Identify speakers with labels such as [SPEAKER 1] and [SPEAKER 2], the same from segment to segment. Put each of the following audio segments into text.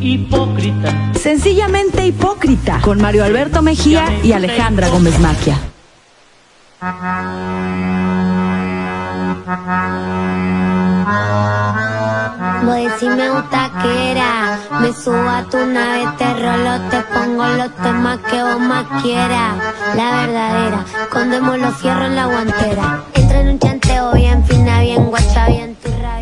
[SPEAKER 1] hipócrita.
[SPEAKER 2] Sencillamente hipócrita, con Mario Alberto Mejía y Alejandra Gómez Maquia.
[SPEAKER 3] Voy decirme taquera, me subo a tu nave, te rolo, te pongo los temas que vos más quieras. La verdadera, condemos los fierros en la guantera. Entra en un chanteo bien fina, bien guacha, bien turra.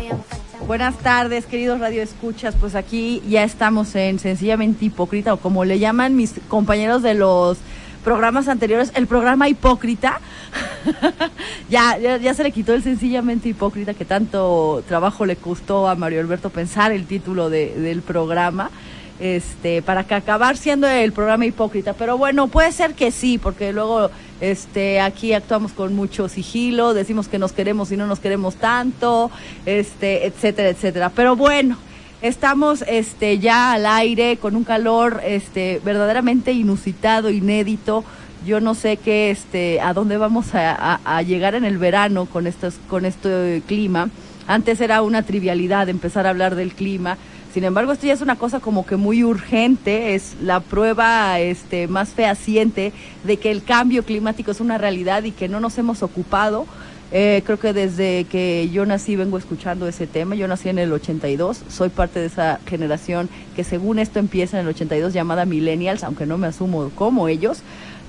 [SPEAKER 4] Buenas tardes, queridos radioescuchas. Pues aquí ya estamos en Sencillamente Hipócrita, o como le llaman mis compañeros de los programas anteriores, el programa Hipócrita. ya, ya, ya se le quitó el Sencillamente Hipócrita, que tanto trabajo le costó a Mario Alberto pensar el título de- del programa. Este, para que acabar siendo el programa hipócrita, pero bueno, puede ser que sí, porque luego este aquí actuamos con mucho sigilo, decimos que nos queremos y no nos queremos tanto, este, etcétera, etcétera. Pero bueno, estamos este ya al aire con un calor este verdaderamente inusitado, inédito. Yo no sé qué este a dónde vamos a, llegar en el verano con estos con este clima. Antes era una trivialidad empezar a hablar del clima. Sin embargo, esto ya es una cosa como que muy urgente, es la prueba este, más fehaciente de que el cambio climático es una realidad y que no nos hemos ocupado. Eh, creo que desde que yo nací vengo escuchando ese tema. Yo nací en el 82, soy parte de esa generación que según esto empieza en el 82 llamada millennials, aunque no me asumo como ellos.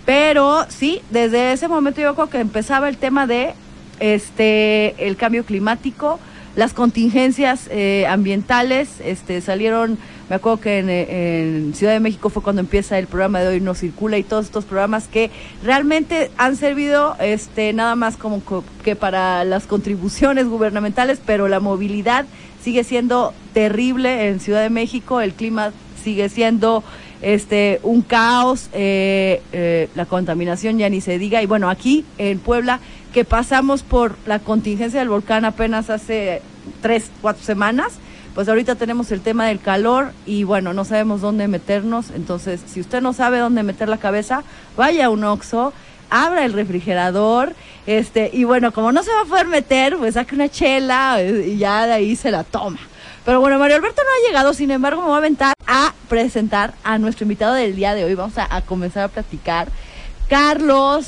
[SPEAKER 4] Pero sí, desde ese momento yo creo que empezaba el tema de este el cambio climático, las contingencias eh, ambientales, este salieron, me acuerdo que en, Ciudad de México fue cuando empieza el programa de hoy no circula y todos estos programas que realmente han servido este nada más como co- que para las contribuciones gubernamentales, pero la movilidad sigue siendo terrible en Ciudad de México, el clima sigue siendo este un caos, eh, eh, la contaminación ya ni se diga. Y bueno, aquí en Puebla, que pasamos por la contingencia del volcán apenas hace tres, cuatro semanas, pues ahorita tenemos el tema del calor y bueno, no sabemos dónde meternos. Entonces, si usted no sabe dónde meter la cabeza, vaya a un Oxxo, abra el refrigerador, este, y bueno, como no se va a poder meter, pues saque una chela eh, y ya de ahí se la toma. Pero bueno, Mario Alberto no ha llegado, sin embargo, me voy a aventar a presentar a nuestro invitado del día de hoy. Vamos a, comenzar a platicar. Carlos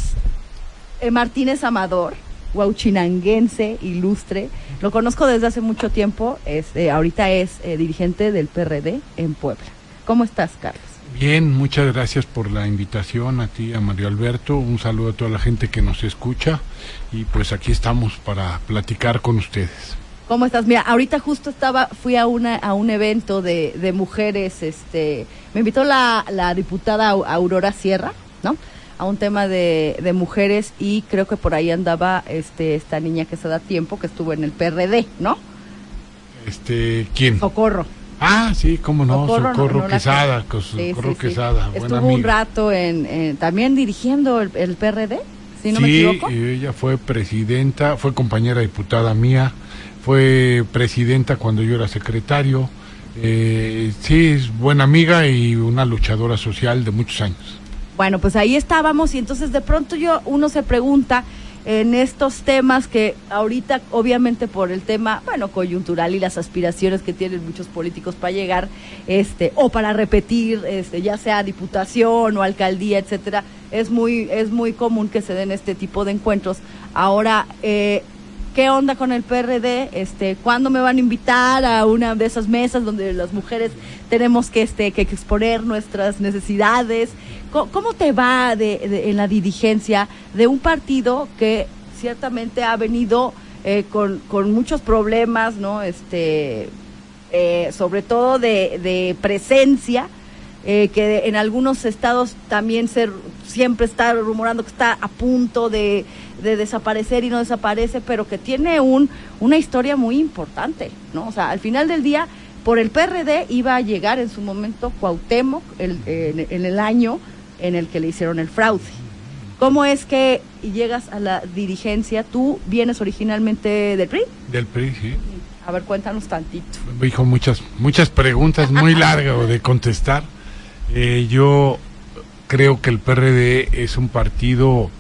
[SPEAKER 4] eh, Martínez Amador, guauchinanguense, ilustre. Lo conozco desde hace mucho tiempo. Este, ahorita es eh, dirigente del PRD en Puebla. ¿Cómo estás, Carlos?
[SPEAKER 5] Bien, muchas gracias por la invitación a ti, a Mario Alberto. Un saludo a toda la gente que nos escucha y pues aquí estamos para platicar con ustedes.
[SPEAKER 4] ¿Cómo estás? Mira, ahorita justo estaba, fui a una a un evento de, de mujeres, este, me invitó la, la diputada Au- Aurora Sierra, ¿no? A un tema de, de mujeres y creo que por ahí andaba este esta niña que se da tiempo, que estuvo en el PRD, ¿no?
[SPEAKER 5] Este, ¿quién?
[SPEAKER 4] Socorro.
[SPEAKER 5] Ah, sí, cómo no,
[SPEAKER 4] Socorro,
[SPEAKER 5] Socorro,
[SPEAKER 4] no, no la
[SPEAKER 5] Quesada,
[SPEAKER 4] Sí,
[SPEAKER 5] Socorro
[SPEAKER 4] sí, sí.
[SPEAKER 5] Quesada, buena
[SPEAKER 4] Estuvo un rato en, en- también dirigiendo el, el PRD, si no me
[SPEAKER 5] sí,
[SPEAKER 4] equivoco.
[SPEAKER 5] ella fue presidenta, fue compañera diputada mía, fue presidenta cuando yo era secretario. Eh, sí, es buena amiga y una luchadora social de muchos años.
[SPEAKER 4] Bueno, pues ahí estábamos y entonces de pronto yo uno se pregunta en estos temas que ahorita obviamente por el tema, bueno, coyuntural y las aspiraciones que tienen muchos políticos para llegar este o para repetir este ya sea diputación o alcaldía, etcétera, es muy es muy común que se den este tipo de encuentros. Ahora eh, ¿Qué onda con el PRD? Este, ¿Cuándo me van a invitar a una de esas mesas donde las mujeres tenemos que, este, que exponer nuestras necesidades? ¿Cómo, te va de, de- en la dirigencia de un partido que ciertamente ha venido eh, con, con muchos problemas, ¿no? Este, eh, sobre todo de, de presencia, eh, que en algunos estados también se, siempre está rumorando que está a punto de, de desaparecer y no desaparece, pero que tiene un, una historia muy importante, ¿no? O sea, al final del día, por el PRD iba a llegar en su momento Cuauhtémoc el- en, en el año en el que le hicieron el fraude. ¿Cómo es que llegas a la dirigencia? Tú vienes originalmente del PRI.
[SPEAKER 5] Del PRI, sí.
[SPEAKER 4] A ver, cuéntanos tantito.
[SPEAKER 5] Me dijo muchas, muchas preguntas muy largas de contestar. Eh, yo creo que el PRD es un partido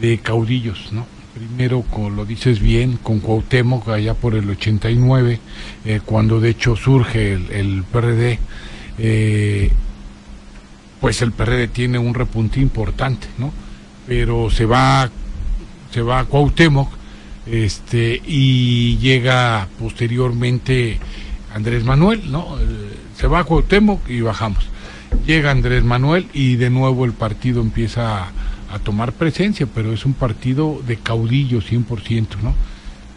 [SPEAKER 5] de caudillos, ¿no? Primero, como lo dices bien, con Cuauhtémoc allá por el 89, eh, cuando de hecho surge el, PRD. eh, pues el PRD tiene un repunte importante, ¿no? Pero se va, se va a Cuauhtémoc, este, y llega posteriormente Andrés Manuel, ¿no? Eh, Se va a Cuauhtémoc y bajamos. Llega Andrés Manuel y de nuevo el partido empieza a, tomar presencia, pero es un partido de caudillo 100%, ¿no?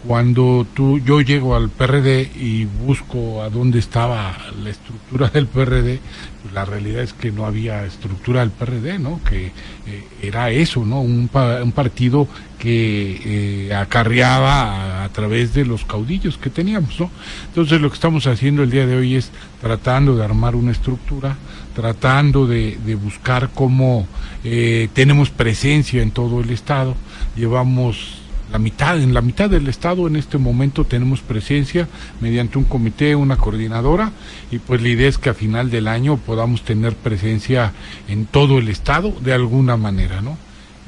[SPEAKER 5] Cuando tú, yo llego al PRD y busco a dónde estaba la estructura del PRD, pues la realidad es que no había estructura del PRD, ¿no? Que eh, era eso, ¿no? Un, un partido que eh, acarreaba a, a través de los caudillos que teníamos, ¿no? Entonces lo que estamos haciendo el día de hoy es tratando de armar una estructura, tratando de, de buscar cómo eh, tenemos presencia en todo el estado, llevamos la mitad, en la mitad del estado en este momento tenemos presencia mediante un comité, una coordinadora, y pues la idea es que a final del año podamos tener presencia en todo el estado de alguna manera, ¿no?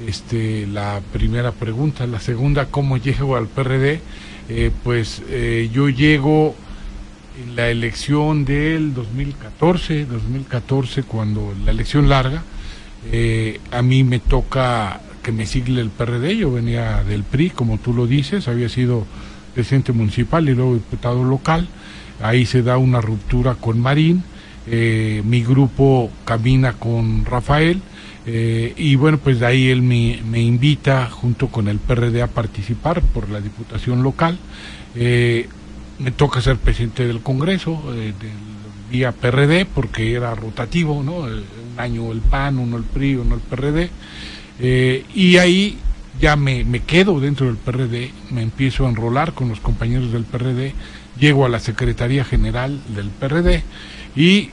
[SPEAKER 5] Este, la primera pregunta, la segunda, ¿cómo llego al PRD? Eh, pues eh, yo llego en la elección del 2014, 2014 cuando la elección larga, eh, a mí me toca que me sigle el PRD, yo venía del PRI, como tú lo dices, había sido presidente municipal y luego diputado local, ahí se da una ruptura con Marín, mi grupo camina con Rafael, eh, y bueno, pues de ahí él me, invita junto con el PRD a participar por la diputación local. Eh, me toca ser presidente del Congreso, eh, del vía PRD, porque era rotativo, ¿no? Un año el PAN, uno el PRI, uno el PRD. Y ahí ya me, me quedo dentro del PRD, me empiezo a enrolar con los compañeros del PRD, llego a la Secretaría General del PRD y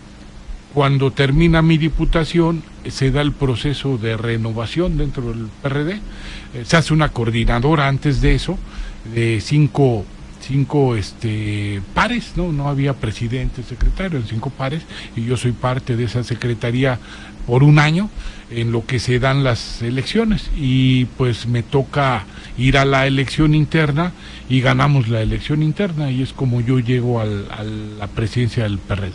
[SPEAKER 5] cuando termina mi diputación eh, se da el proceso de renovación dentro del PRD, eh, se hace una coordinadora antes de eso, de cinco, cinco este, pares, ¿no? no había presidente, secretario, en cinco pares, y yo soy parte de esa secretaría por un año en lo que se dan las elecciones y pues me toca ir a la elección interna y ganamos la elección interna y es como yo llego al- a la presidencia del PRD.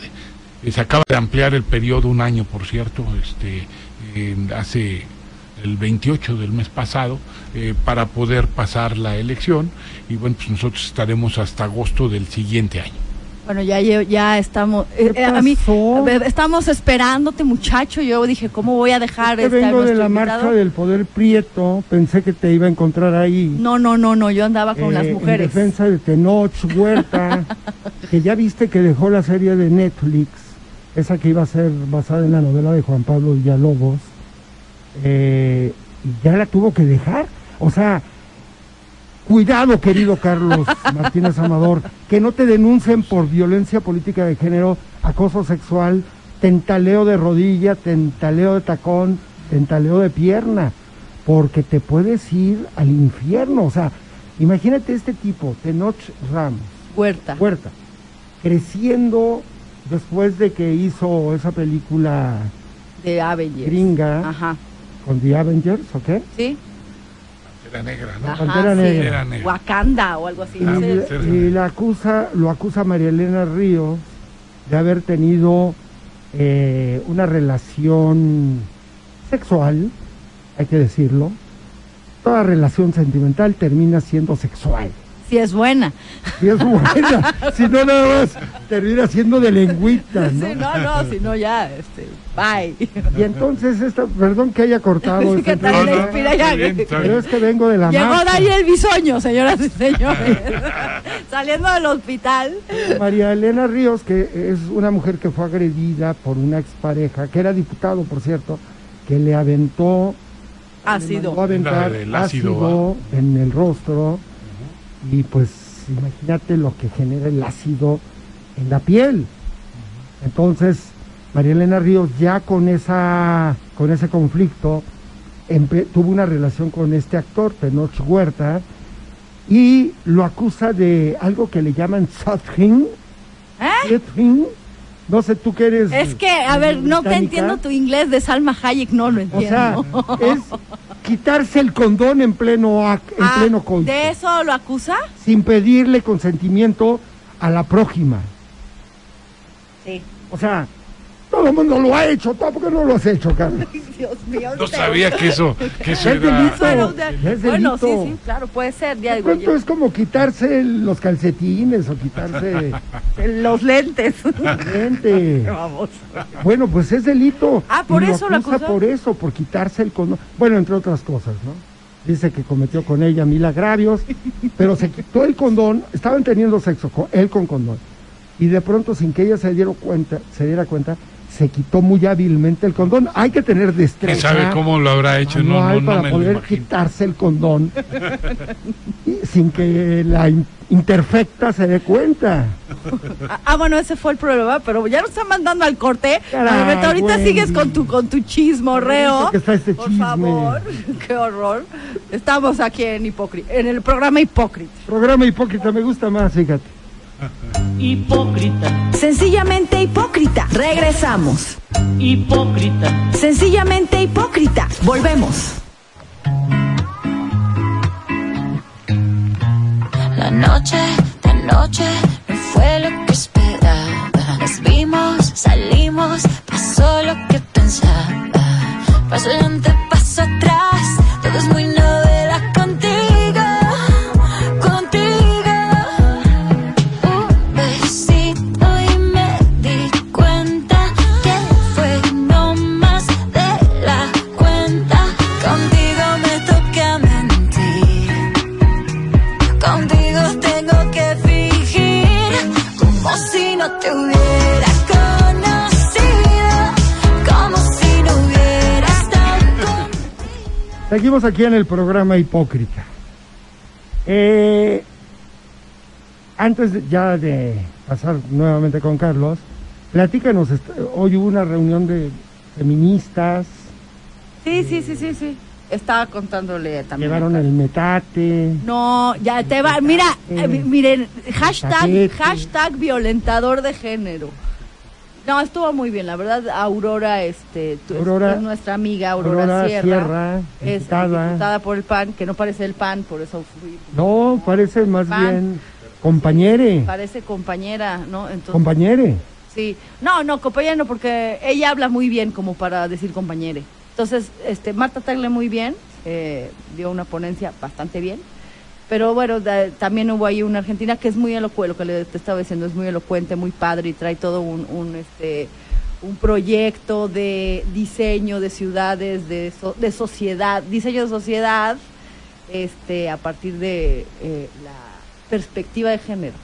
[SPEAKER 5] Eh, Se acaba de ampliar el periodo un año, por cierto, este, eh, hace el 28 del mes pasado, eh, para poder pasar la elección y bueno, pues nosotros estaremos hasta agosto del siguiente año.
[SPEAKER 4] Bueno, ya, ya estamos. eh,
[SPEAKER 1] ¿Qué
[SPEAKER 4] eh, a mí,
[SPEAKER 1] pasó?
[SPEAKER 4] estamos esperándote, muchacho. Yo dije, ¿cómo voy a dejar este,
[SPEAKER 1] vengo de la
[SPEAKER 4] invitado?
[SPEAKER 1] marcha del poder prieto, pensé que te iba a encontrar ahí.
[SPEAKER 4] No, no, no, no. Yo andaba con
[SPEAKER 1] eh,
[SPEAKER 4] las mujeres.
[SPEAKER 1] En defensa de Tenoch Huerta, que ya viste que dejó la serie de Netflix, esa que iba a ser basada en la novela de Juan Pablo Villalobos, eh, y ya la tuvo que dejar. O sea, cuidado, querido Carlos Martínez Amador, que no te denuncien por violencia política de género, acoso sexual, tentaleo de rodilla, tentaleo de tacón, tentaleo de pierna, porque te puedes ir al infierno. O sea, imagínate este tipo, Tenoch Ramos,
[SPEAKER 4] Huerta.
[SPEAKER 1] Huerta, creciendo después de que hizo esa película
[SPEAKER 4] De Avengers.
[SPEAKER 1] gringa
[SPEAKER 4] Ajá.
[SPEAKER 1] con The Avengers, ¿ok?
[SPEAKER 4] ¿Sí?
[SPEAKER 5] Era negra, ¿no?
[SPEAKER 4] Ajá,
[SPEAKER 1] Pantera
[SPEAKER 4] sí.
[SPEAKER 1] Negra.
[SPEAKER 4] Wakanda o algo así.
[SPEAKER 1] Y,
[SPEAKER 4] no sé.
[SPEAKER 5] Ah,
[SPEAKER 1] y la acusa, lo acusa María Elena Ríos de haber tenido eh, una relación sexual, hay que decirlo. Toda relación sentimental termina siendo sexual.
[SPEAKER 4] Sí, es buena.
[SPEAKER 1] Y es buena, si no nada más termina siendo de lengüita, ¿no?
[SPEAKER 4] Sí, no, no, si no ya, este, bye.
[SPEAKER 1] Y entonces, esta, perdón que haya cortado
[SPEAKER 4] Sí, ¿qué tal
[SPEAKER 5] No,
[SPEAKER 4] le inspira ya?
[SPEAKER 5] bien, está
[SPEAKER 1] pero es que vengo de la
[SPEAKER 4] Llegó. Daniel Bisoño, señoras y señores. Saliendo del hospital.
[SPEAKER 1] María Elena Ríos, que es una mujer que fue agredida por una expareja, que era diputado, por cierto, que le aventó, le
[SPEAKER 4] Ácido.
[SPEAKER 1] mandó a aventar
[SPEAKER 5] ácido,
[SPEAKER 1] ácido en el rostro y pues imagínate lo que genera el ácido en la piel. Entonces, María Elena Ríos ya con esa con ese conflicto tuvo una relación con este actor, Tenoch Huerta, y lo acusa de algo que le llaman suffering. Suffering. No sé, tú que eres.
[SPEAKER 4] ¿Eh? Es que, a ver, no te entiendo tu inglés de Salma Hayek, no lo
[SPEAKER 1] O sea,
[SPEAKER 4] entiendo.
[SPEAKER 1] es quitarse el condón en pleno en
[SPEAKER 4] Ah,
[SPEAKER 1] pleno coito,
[SPEAKER 4] ¿De eso lo acusa?
[SPEAKER 1] sin pedirle consentimiento a la prójima.
[SPEAKER 4] Sí.
[SPEAKER 1] O sea, Todo el mundo lo ha hecho, ¿tú por qué no lo has hecho, Carlos?
[SPEAKER 4] Dios mío.
[SPEAKER 5] No sabía que eso, que eso
[SPEAKER 1] Es
[SPEAKER 5] era...
[SPEAKER 1] delito.
[SPEAKER 4] Bueno, de-
[SPEAKER 1] Es
[SPEAKER 4] bueno, sí, sí, claro, puede ser. Ya
[SPEAKER 1] De
[SPEAKER 4] digo,
[SPEAKER 1] pronto es como quitarse los calcetines o quitarse
[SPEAKER 4] los lentes.
[SPEAKER 1] gente.
[SPEAKER 4] Vamos.
[SPEAKER 1] Bueno, pues es delito.
[SPEAKER 4] Ah, ¿por
[SPEAKER 1] Y
[SPEAKER 4] eso lo
[SPEAKER 1] acusa
[SPEAKER 4] acusó?
[SPEAKER 1] por eso, por quitarse el condón. Bueno, entre otras cosas, ¿no? Dice que cometió con ella mil agravios, pero se quitó el condón, estaban teniendo sexo con él con condón. Y de pronto, sin que ella se diera cuenta, se diera cuenta, se quitó muy hábilmente el condón. Hay que tener
[SPEAKER 5] ¿Quién
[SPEAKER 1] destreza.
[SPEAKER 5] sabe cómo lo habrá hecho? No, no, no
[SPEAKER 1] para
[SPEAKER 5] me
[SPEAKER 1] poder quitarse el condón y sin que la in- interfecta se dé cuenta.
[SPEAKER 4] Ah, ah, bueno, ese fue el problema, pero ya nos están mandando al corte.
[SPEAKER 1] Caray,
[SPEAKER 4] Alberto, ahorita sigues con tu con tu chismorreo.
[SPEAKER 1] Está este
[SPEAKER 4] Por
[SPEAKER 1] chisme.
[SPEAKER 4] favor, qué horror. Estamos aquí en Hipócrita, en el programa Hipócrita.
[SPEAKER 1] Programa hipócrita me gusta más, fíjate.
[SPEAKER 2] Hipócrita, sencillamente hipócrita. Regresamos.
[SPEAKER 6] hipócrita,
[SPEAKER 2] Sencillamente hipócrita. Volvemos.
[SPEAKER 7] La noche de anoche no fue lo que esperaba. Nos vimos, salimos,
[SPEAKER 1] Aquí en el programa Hipócrita. Eh, antes de- ya de pasar nuevamente con Carlos, platícanos, hoy hubo una reunión de feministas,
[SPEAKER 4] Sí, sí, sí, sí, sí. Estaba contándole también.
[SPEAKER 1] llevaron el metate,
[SPEAKER 4] No, ya te va. Mira, eh, mi- miren, hashtag, hashtag violentador de género. No, estuvo muy bien, la verdad. Aurora, este,
[SPEAKER 1] Aurora-
[SPEAKER 4] es nuestra amiga Aurora,
[SPEAKER 1] Aurora
[SPEAKER 4] Sierra,
[SPEAKER 1] Sierra,
[SPEAKER 4] es
[SPEAKER 1] diputada.
[SPEAKER 4] diputada por el PAN, que no parece el PAN, por eso fui,
[SPEAKER 1] no, parece más bien compañere,
[SPEAKER 4] parece compañera, ¿no? Entonces,
[SPEAKER 1] compañere.
[SPEAKER 4] Sí, no, no, compañera no, porque ella habla muy bien como para decir compañere. Entonces, este, Marta Tagle muy bien, eh, dio una ponencia bastante bien, pero bueno, también hubo ahí una argentina que es muy elocuente, lo que le, te estaba diciendo, es muy elocuente, muy padre y trae todo un, un, este, un proyecto de diseño de ciudades, de, so- de sociedad, diseño de sociedad, este, a partir de eh, la perspectiva de género,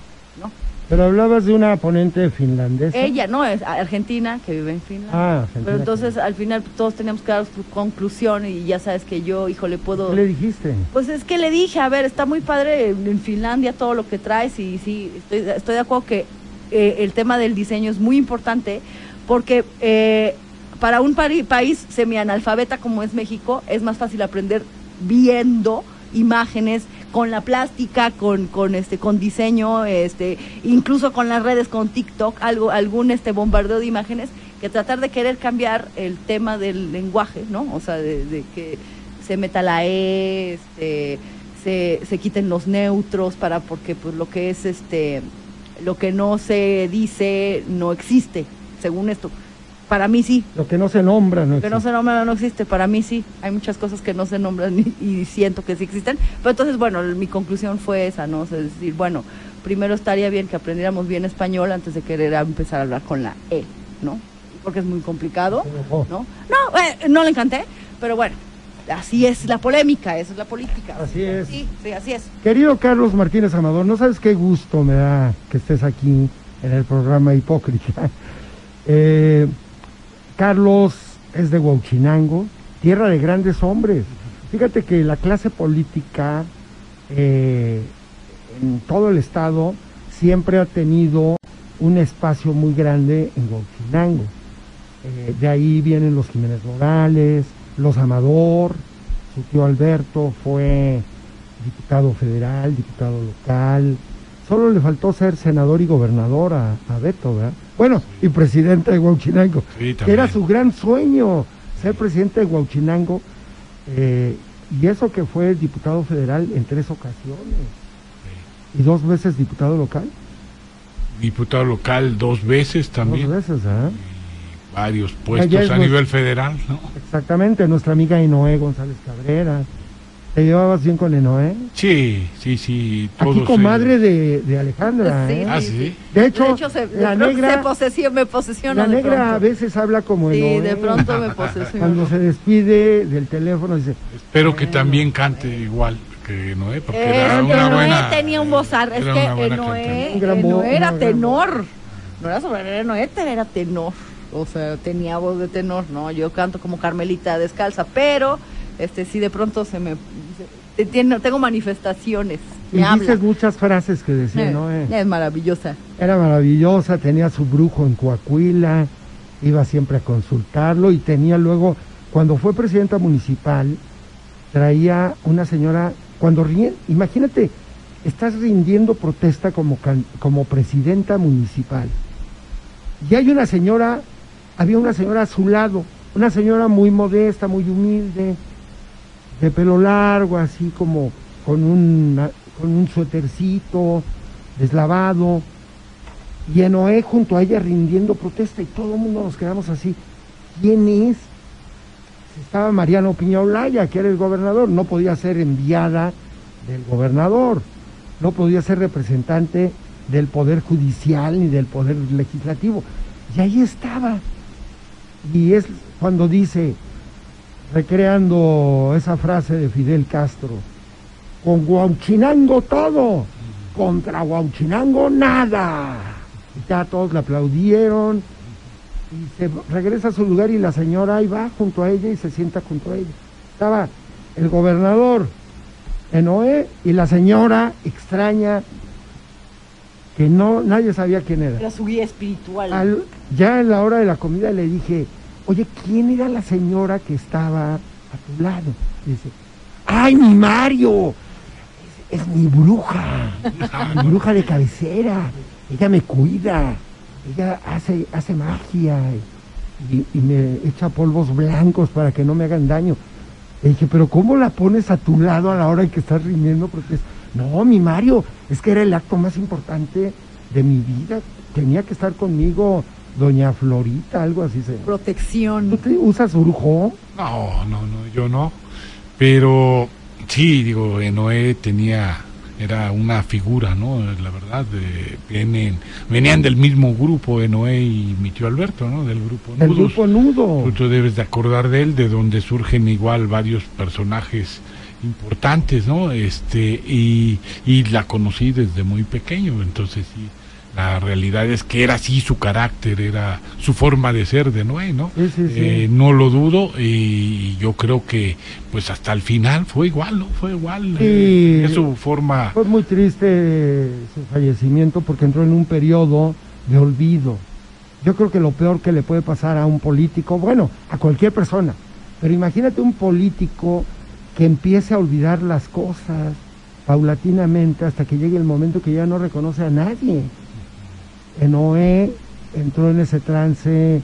[SPEAKER 4] ¿no?
[SPEAKER 1] Pero hablabas de una ponente finlandesa.
[SPEAKER 4] Ella, no, es argentina que vive en Finlandia.
[SPEAKER 1] Ah, Argentina.
[SPEAKER 4] Pero entonces al final todos teníamos que dar su conclusión y ya sabes que yo, híjole, puedo...
[SPEAKER 1] ¿Qué le dijiste?
[SPEAKER 4] Pues es que le dije, a ver, está muy padre en Finlandia todo lo que traes y sí, estoy, estoy de acuerdo que eh, el tema del diseño es muy importante porque eh, para un país semianalfabeta como es México es más fácil aprender viendo imágenes con la plástica, con, con este, con diseño, este, incluso con las redes, con TikTok, algo, algún este bombardeo de imágenes, que tratar de querer cambiar el tema del lenguaje, ¿no? O sea, de, que se meta la E, este, se, se quiten los neutros para, porque pues lo que es este, lo que no se dice no existe, según esto. Para mí sí,
[SPEAKER 1] Lo que no se nombra, no
[SPEAKER 4] lo que no se nombra no existe, para mí sí. Hay muchas cosas que no se nombran y, y siento que sí existen. Pero entonces, bueno, mi conclusión fue esa, ¿no? O sea, es decir, bueno, primero estaría bien que aprendiéramos bien español antes de querer empezar a hablar con la E, ¿no? Porque es muy complicado. ¿no? No, eh, no le encanté, pero bueno, así es la polémica, esa es la política.
[SPEAKER 1] Así es.
[SPEAKER 4] Sí, sí, así es.
[SPEAKER 1] Querido Carlos Martínez Amador, no sabes qué gusto me da que estés aquí en el programa Hipócrita. Eh, Carlos es de Huauchinango, tierra de grandes hombres. Fíjate que la clase política eh, en todo el estado siempre ha tenido un espacio muy grande en Huauchinango. Eh, de ahí vienen los Jiménez Morales, los Amador, su tío Alberto fue diputado federal, diputado local. Solo le faltó ser senador y gobernador a, a Beto, ¿verdad? Bueno, y presidente de Huauchinango,
[SPEAKER 5] Sí,
[SPEAKER 1] era su gran sueño, ser presidente de Huauchinango. eh, y eso que fue diputado federal en tres ocasiones. Y dos veces diputado local.
[SPEAKER 5] Diputado local dos veces también.
[SPEAKER 1] Dos veces, ¿ah?
[SPEAKER 5] varios puestos
[SPEAKER 1] es
[SPEAKER 5] a nivel federal, ¿no?
[SPEAKER 1] Exactamente, nuestra amiga Enoé González Cabrera. ¿Te llevabas bien con Enoé?
[SPEAKER 5] Sí, sí, sí.
[SPEAKER 1] Aquí comadre
[SPEAKER 5] ellos.
[SPEAKER 1] de, de Alejandra.
[SPEAKER 4] Sí,
[SPEAKER 1] ¿eh?
[SPEAKER 5] Ah, sí.
[SPEAKER 1] De hecho,
[SPEAKER 4] se,
[SPEAKER 1] la
[SPEAKER 4] de
[SPEAKER 1] negra-
[SPEAKER 4] se posesio- me posesiona
[SPEAKER 1] La negra a veces habla como
[SPEAKER 4] Sí,
[SPEAKER 1] Enoé.
[SPEAKER 4] de pronto me posesiona.
[SPEAKER 1] Cuando se despide del teléfono dice,
[SPEAKER 5] Espero que también cante igual que Noé, porque
[SPEAKER 4] Eh,
[SPEAKER 5] era una
[SPEAKER 4] Noé
[SPEAKER 5] buena.
[SPEAKER 4] tenía un vozar, es que
[SPEAKER 5] buena
[SPEAKER 4] eh, Noé,
[SPEAKER 5] cantante.
[SPEAKER 1] Un gran
[SPEAKER 4] eh, era tenor. No era sobre Noé, era tenor. O sea, tenía voz de tenor, ¿no? Yo canto como Carmelita descalza, pero este sí de pronto se me se- tiene- tengo manifestaciones.
[SPEAKER 1] y
[SPEAKER 4] Me habla.
[SPEAKER 1] dices muchas frases que decía
[SPEAKER 4] Eh,
[SPEAKER 1] Noé.
[SPEAKER 4] Es maravillosa.
[SPEAKER 1] Era maravillosa, tenía su brujo en Coahuila, iba siempre a consultarlo y tenía luego, cuando fue presidenta municipal, traía una señora, cuando ríen, imagínate, estás rindiendo protesta como, can- como presidenta municipal. Y hay una señora, había una señora a su lado, una señora muy modesta, muy humilde, de pelo largo, así como con un, con un suétercito, deslavado, y Enoé junto a ella rindiendo protesta, y todo el mundo nos quedamos así. ¿Quién es? Estaba Mariano Piña Olaya, que era el gobernador, no podía ser enviada del gobernador, no podía ser representante del Poder Judicial ni del Poder Legislativo. Y ahí estaba. Y es cuando dice, recreando esa frase de Fidel Castro, con Guauchinango todo, contra Guauchinango nada. Y ya todos le aplaudieron y se regresa a su lugar y la señora ahí va junto a ella y se sienta junto a ella. Estaba el gobernador Enoé y la señora extraña que no nadie sabía quién era.
[SPEAKER 4] Era su guía espiritual.
[SPEAKER 1] Al- ya en la hora de la comida le dije, oye, ¿quién era la señora que estaba a tu lado? Y dice, ¡ay, mi Mario! Es, es mi bruja, mi bruja de cabecera. Ella me cuida, ella hace, hace magia y, y me echa polvos blancos para que no me hagan daño. Le dije, pero ¿cómo la pones a tu lado a la hora en que estás rindiendo? Porque es, no, mi Mario, es que era el acto más importante de mi vida. Tenía que estar conmigo doña Florita, algo así se llama. ¿Tú
[SPEAKER 4] Protección.
[SPEAKER 1] te usas brujo?
[SPEAKER 5] No, no, no, yo no. Pero sí, digo, eh, Noé tenía, era una figura, ¿no? La verdad, de- vienen, venían del mismo grupo, de Noé y mi tío Alberto, ¿no? Del grupo
[SPEAKER 1] El
[SPEAKER 5] Nudos.
[SPEAKER 1] grupo nudo.
[SPEAKER 5] Tú debes de acordar de él, de donde surgen igual varios personajes importantes, ¿no? Este, y, y la conocí desde muy pequeño, entonces sí, la realidad es que era así su carácter, era su forma de ser de Noé, ¿no?
[SPEAKER 1] Sí, sí, sí.
[SPEAKER 5] Eh, no lo dudo y yo creo que pues hasta el final fue igual, ¿no? Fue igual. eh, es su forma.
[SPEAKER 1] Fue muy triste su fallecimiento porque entró en un periodo de olvido. Yo creo que lo peor que le puede pasar a un político, bueno, a cualquier persona, pero imagínate un político que empiece a olvidar las cosas paulatinamente hasta que llegue el momento que ya no reconoce a nadie. Noé entró en ese trance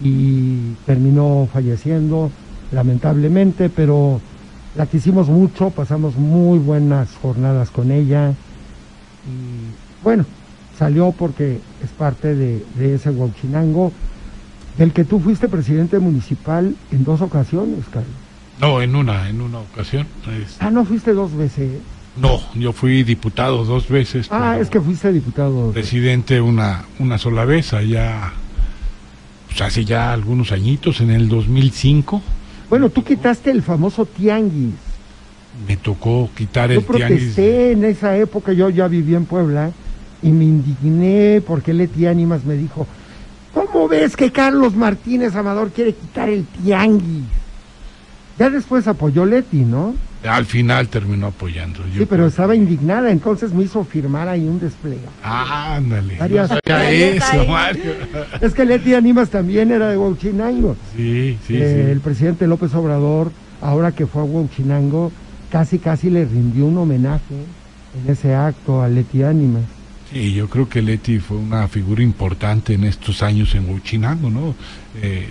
[SPEAKER 1] y terminó falleciendo, lamentablemente, pero la quisimos mucho, pasamos muy buenas jornadas con ella y bueno, salió porque es parte de, de ese Huachinango del que tú fuiste presidente municipal en dos ocasiones, Carlos.
[SPEAKER 5] No, en una, en una ocasión. es-
[SPEAKER 1] Ah, no fuiste dos veces.
[SPEAKER 5] No, yo fui diputado dos veces.
[SPEAKER 1] Ah, es que fuiste diputado.
[SPEAKER 5] presidente una, una sola vez, allá, pues hace ya algunos añitos, en el 2005,
[SPEAKER 1] Bueno, tú quitaste el famoso tianguis.
[SPEAKER 5] me tocó quitar
[SPEAKER 1] Yo
[SPEAKER 5] el tianguis.
[SPEAKER 1] protesté en esa época, yo ya vivía en Puebla y me indigné porque Leti Ánimas me dijo, ¿cómo ves que Carlos Martínez Amador quiere quitar el tianguis? Ya después apoyó Leti, ¿no?
[SPEAKER 5] Al final terminó apoyando. yo
[SPEAKER 1] Sí, pero
[SPEAKER 5] creo.
[SPEAKER 1] estaba indignada, entonces me hizo firmar ahí un despliegue.
[SPEAKER 5] Ah, ándale.
[SPEAKER 1] Varias-
[SPEAKER 5] no eso. Mario.
[SPEAKER 1] Es que Leti Ánimas también era de Huachinango.
[SPEAKER 5] Sí, sí,
[SPEAKER 1] Eh, El
[SPEAKER 5] sí.
[SPEAKER 1] presidente López Obrador, ahora que fue a Huachinango, casi casi le rindió un homenaje en ese acto a Leti Ánimas.
[SPEAKER 5] Sí, yo creo que Leti fue una figura importante en estos años en Huachinango, ¿no? Eh,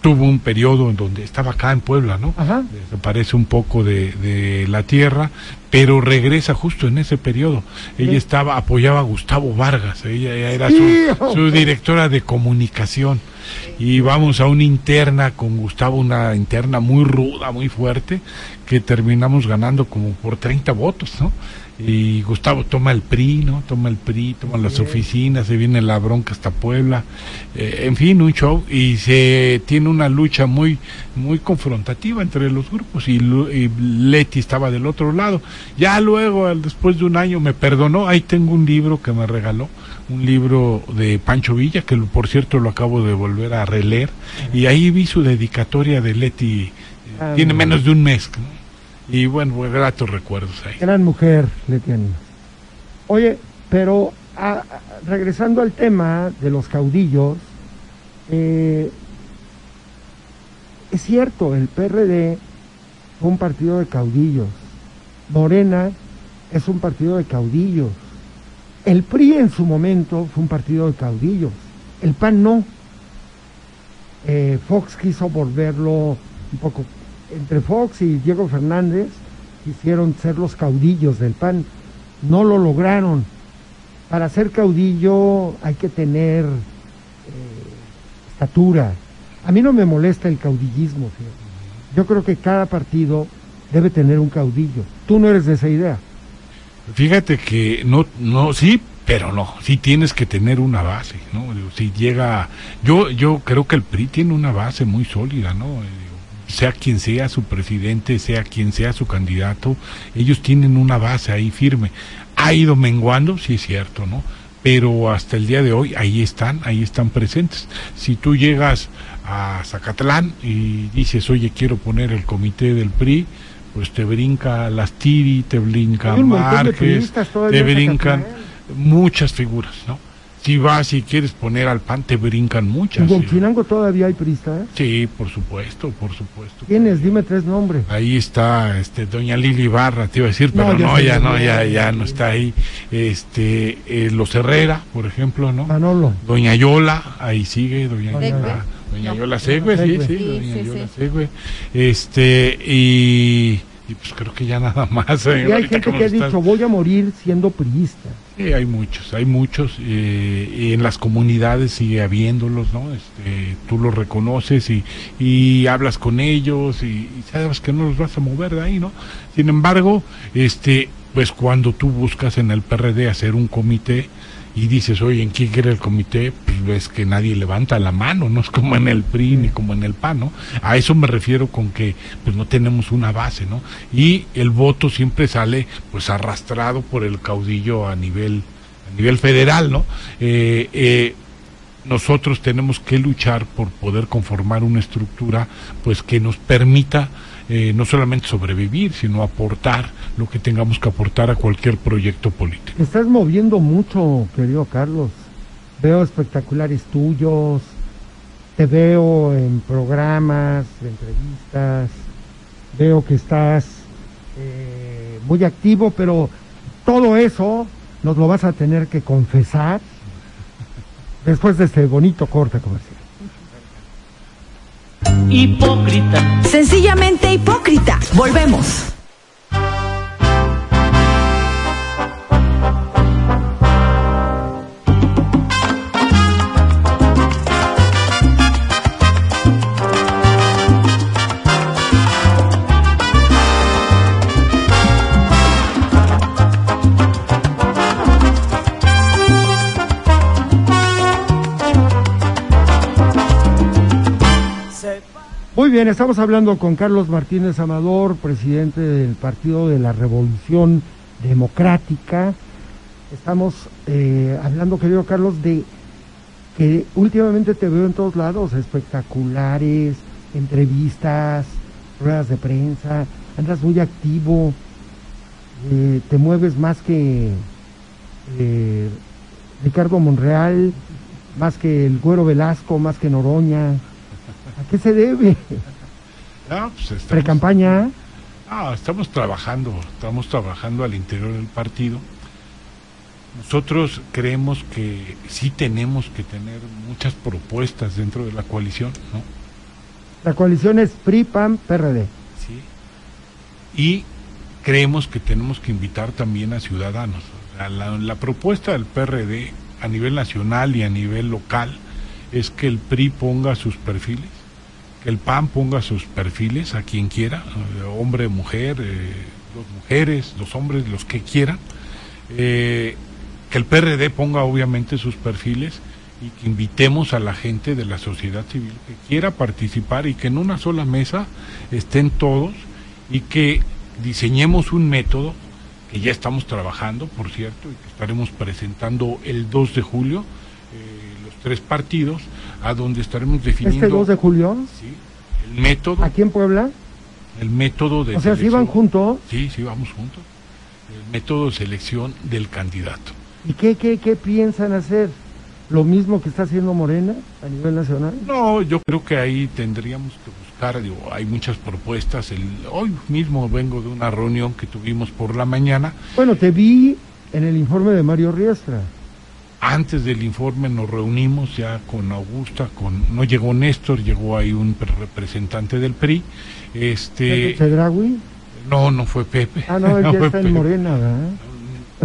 [SPEAKER 5] tuvo un periodo en donde estaba acá en Puebla, ¿no?
[SPEAKER 1] Ajá.
[SPEAKER 5] Desaparece un poco de, de la tierra, pero regresa justo en ese periodo. Ella estaba, apoyaba a Gustavo Vargas, ella, ella era su, directora de comunicación. Y vamos a una interna con Gustavo, una interna muy ruda, muy fuerte, que terminamos ganando como por 30 votos, ¿no? Y Gustavo toma el PRI, ¿no? Toma el PRI, toma las oficinas, se viene la bronca hasta Puebla, eh, en fin, un show y se tiene una lucha muy muy confrontativa entre los grupos y, y Leti estaba del otro lado. Ya luego, al- después de un año, me perdonó. Ahí tengo un libro que me regaló, un libro de Pancho Villa, que por cierto lo acabo de volver a releer, y ahí vi su dedicatoria de Leti, eh,
[SPEAKER 1] Ah,
[SPEAKER 5] tiene
[SPEAKER 1] no.
[SPEAKER 5] menos de un mes. ¿no? Y bueno, gratos recuerdos ahí.
[SPEAKER 1] Gran mujer, Leti Animas. Oye, pero regresando al tema de los caudillos, eh, es cierto, el PRD fue un partido de caudillos. Morena es un partido de caudillos. El PRI en su momento fue un partido de caudillos. El PAN no. Eh, Fox quiso volverlo un poco. Entre Fox y Diego Fernández quisieron ser los caudillos del PAN. No lo lograron. Para ser caudillo hay que tener eh, estatura. A mí no me molesta el caudillismo. Yo creo que cada partido debe tener un caudillo. Tú no eres de esa idea.
[SPEAKER 5] Fíjate que no, no, sí, pero no, sí tienes que tener una base, ¿no? Si llega, yo, yo creo que el PRI tiene una base muy sólida, ¿no? Sea quien sea su presidente, sea quien sea su candidato, ellos tienen una base ahí firme. Ha ido menguando, sí es cierto, ¿no? Pero hasta el día de hoy ahí están, ahí están presentes. Si tú llegas a Zacatlán y dices, oye, quiero poner el comité del PRI, pues te brinca las Tiri, te brinca Márquez, te brincan muchas figuras, ¿no? Si vas y quieres poner al PAN, te brincan muchas.
[SPEAKER 1] ¿Y en
[SPEAKER 5] sí.
[SPEAKER 1] Todavía hay priistas?
[SPEAKER 5] Sí, por supuesto, por supuesto.
[SPEAKER 1] ¿Quiénes? Dime tres nombres.
[SPEAKER 5] Ahí está este doña Lili Barra, te iba a decir,
[SPEAKER 1] No,
[SPEAKER 5] pero
[SPEAKER 1] ya
[SPEAKER 5] no, ya no, ya, ya no está ahí. Este, eh, los Herrera, por ejemplo, ¿no?
[SPEAKER 1] Manolo.
[SPEAKER 5] Doña Yola, ahí sigue, doña
[SPEAKER 1] Doña-
[SPEAKER 5] Yola. Doña. Yola Següe, sí, sí,
[SPEAKER 4] Sí,
[SPEAKER 5] doña
[SPEAKER 4] sí,
[SPEAKER 5] Yola
[SPEAKER 4] sí.
[SPEAKER 5] Següe. Este, y, y pues creo que ya nada más. eh,
[SPEAKER 1] Y hay gente que ha
[SPEAKER 5] estás-
[SPEAKER 1] dicho, voy a morir siendo priista.
[SPEAKER 5] Sí, hay muchos, hay muchos. eh, en las comunidades sigue habiéndolos, ¿no? Este, tú los reconoces y, y hablas con ellos y, y sabes que no los vas a mover de ahí, ¿no? Sin embargo, este, pues cuando tú buscas en el PRD hacer un comité y dices, oye, ¿en quién quiere el comité? Pues ves que nadie levanta la mano, no es como en el PRI ni como en el PAN, ¿no? A eso me refiero con que pues no tenemos una base, ¿no? Y el voto siempre sale pues arrastrado por el caudillo a nivel, a nivel federal, ¿no? Eh, eh, nosotros tenemos que luchar por poder conformar una estructura pues que nos permita eh, no solamente sobrevivir, sino aportar lo que tengamos que aportar a cualquier proyecto político.
[SPEAKER 1] Estás moviendo mucho, querido Carlos. Veo espectaculares tuyos, te veo en programas, entrevistas, veo que estás eh, muy activo, pero todo eso nos lo vas a tener que confesar después de este bonito corte comercial.
[SPEAKER 6] Hipócrita,
[SPEAKER 2] Sencillamente hipócrita. Volvemos.
[SPEAKER 1] Muy bien, estamos hablando con Carlos Martínez Amador, presidente del Partido de la Revolución Democrática. Estamos eh, hablando, querido Carlos, de que últimamente te veo en todos lados, espectaculares, entrevistas, ruedas de prensa, andas muy activo, eh, te mueves más que eh, Ricardo Monreal, más que el Güero Velasco, más que Noroña. ¿A qué se debe?
[SPEAKER 5] Ah, pues estamos-
[SPEAKER 1] ¿Precampaña?
[SPEAKER 5] Ah, estamos trabajando, estamos trabajando al interior del partido. Nosotros creemos que sí tenemos que tener muchas propuestas dentro de la coalición, ¿no?
[SPEAKER 1] La coalición es PRI, PAN, PRD.
[SPEAKER 5] Sí. Y creemos que tenemos que invitar también a ciudadanos. La propuesta del PRD a nivel nacional y a nivel local es que el PRI ponga sus perfiles, que el PAN ponga sus perfiles a quien quiera, eh, hombre, mujer, eh, dos mujeres, dos hombres, los que quieran, eh, que el PRD ponga obviamente sus perfiles y que invitemos a la gente de la sociedad civil que quiera participar y que en una sola mesa estén todos y que diseñemos un método que ya estamos trabajando, por cierto, y que estaremos presentando el 2 de julio, los tres partidos, a donde estaremos definiendo
[SPEAKER 1] ¿Este 2 de julio?
[SPEAKER 5] sí, el método,
[SPEAKER 1] ¿Aquí en Puebla?
[SPEAKER 5] el método de
[SPEAKER 1] O sea, si
[SPEAKER 5] selección.
[SPEAKER 1] iban juntos.
[SPEAKER 5] Sí, sí, vamos juntos. El método de selección del candidato.
[SPEAKER 1] ¿Y qué, qué, qué piensan hacer? ¿Lo mismo que está haciendo Morena a nivel nacional?
[SPEAKER 5] No, yo creo que ahí tendríamos que buscar, digo, hay muchas propuestas. El, hoy mismo vengo de una reunión que tuvimos por la mañana.
[SPEAKER 1] Bueno, te vi en el informe de Mario Riestra.
[SPEAKER 5] Antes del informe nos reunimos ya con Augusta, con no llegó Néstor, llegó ahí un pre- representante del PRI. Este,
[SPEAKER 1] ¿Chedraui?
[SPEAKER 5] no, no fue Pepe.
[SPEAKER 1] Ah, no, él ya está en
[SPEAKER 5] Pepe.
[SPEAKER 1] Morena, ¿verdad?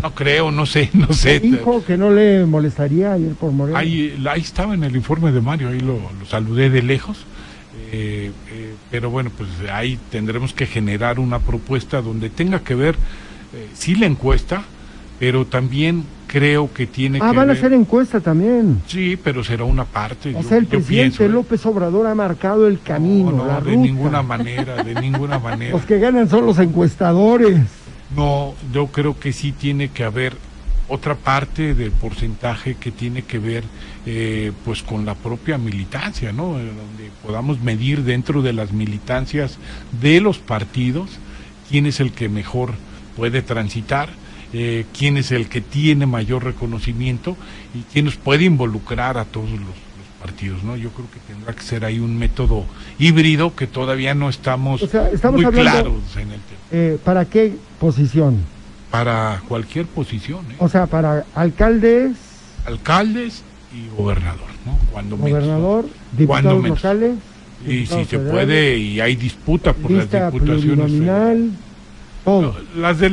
[SPEAKER 5] No creo, no sé, no sé.
[SPEAKER 1] Dijo que no le molestaría ir por Morena.
[SPEAKER 5] Ahí, ahí estaba en el informe de Mario, ahí lo, lo saludé de lejos. Eh, eh, pero bueno, pues ahí tendremos que generar una propuesta donde tenga que ver, eh, sí la encuesta, pero también creo que tiene
[SPEAKER 1] ah,
[SPEAKER 5] que
[SPEAKER 1] van a hacer encuesta también.
[SPEAKER 5] Sí, pero será una parte.
[SPEAKER 1] O
[SPEAKER 5] yo-
[SPEAKER 1] sea, el presidente
[SPEAKER 5] pienso, ¿eh?
[SPEAKER 1] López Obrador ha marcado el camino,
[SPEAKER 5] No, no,
[SPEAKER 1] la
[SPEAKER 5] de
[SPEAKER 1] ruta.
[SPEAKER 5] ninguna manera, de ninguna manera.
[SPEAKER 1] Los que ganan son los encuestadores.
[SPEAKER 5] No, yo creo que sí tiene que haber otra parte del porcentaje que tiene que ver eh, pues con la propia militancia, ¿no? Eh, Donde podamos medir dentro de las militancias de los partidos quién es el que mejor puede transitar, eh, quién es el que tiene mayor reconocimiento y quién nos puede involucrar a todos los, los partidos, ¿no? Yo creo que tendrá que ser ahí un método híbrido que todavía no estamos,
[SPEAKER 1] O sea, estamos
[SPEAKER 5] muy
[SPEAKER 1] hablando-
[SPEAKER 5] claros en el tema
[SPEAKER 1] Eh, ¿Para qué posición?
[SPEAKER 5] para cualquier posición, ¿eh?
[SPEAKER 1] O sea, para alcaldes,
[SPEAKER 5] alcaldes y gobernador, ¿no? Cuando menos,
[SPEAKER 1] gobernador,
[SPEAKER 5] Cuando
[SPEAKER 1] diputados
[SPEAKER 5] menos.
[SPEAKER 1] locales.
[SPEAKER 5] y si se puede y hay disputa por las diputaciones
[SPEAKER 1] plurinominal, todo.
[SPEAKER 5] las de